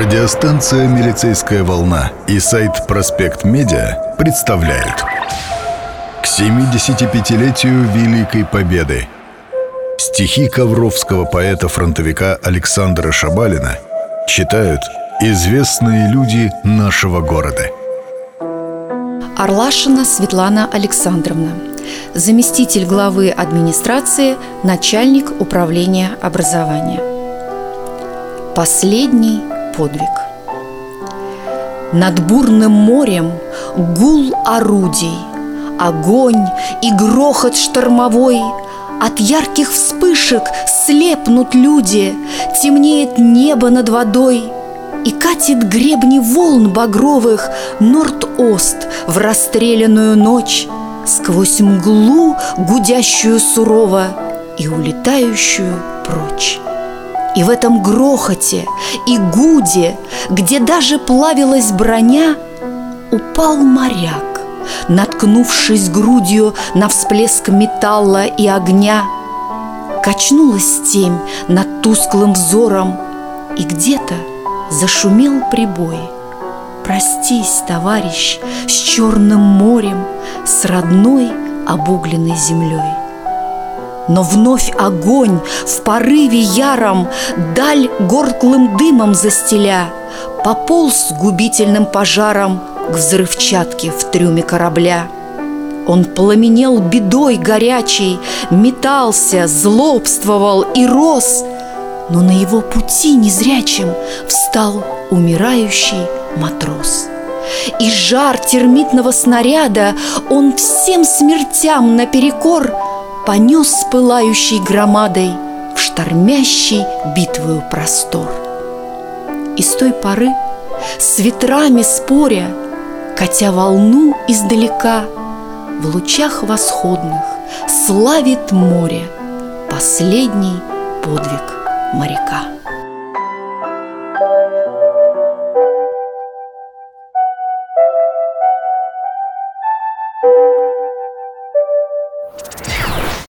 Радиостанция «Милицейская волна» и сайт «Проспект Медиа» представляют. К 75-летию Великой Победы. Стихи ковровского поэта-фронтовика Александра Шабалина читают известные люди нашего города. Орлашина Светлана Александровна. Заместитель главы администрации, начальник управления образования. Последний подвиг. Над бурным морем гул орудий, Огонь и грохот штормовой От ярких вспышек слепнут люди, Темнеет небо над водой И катит гребни волн багровых Норд-Ост в расстрелянную ночь Сквозь мглу, гудящую сурово И улетающую прочь. И в этом грохоте и гуде, где даже плавилась броня, упал моряк, наткнувшись грудью на всплеск металла и огня. Качнулась темь над тусклым взором, и где-то зашумел прибой. Простись, товарищ, с черным морем, с родной обугленной землей. Но вновь огонь в порыве яром Даль горклым дымом застеля Пополз губительным пожаром К взрывчатке в трюме корабля. Он пламенел бедой горячей Метался, злобствовал и рос Но на его пути незрячим Встал умирающий матрос. И жар термитного снаряда Он всем смертям наперекор – понес с пылающей громадой в штормящий битвою простор. И с той поры, с ветрами споря, катя волну издалека, в лучах восходных славит море последний подвиг моряка.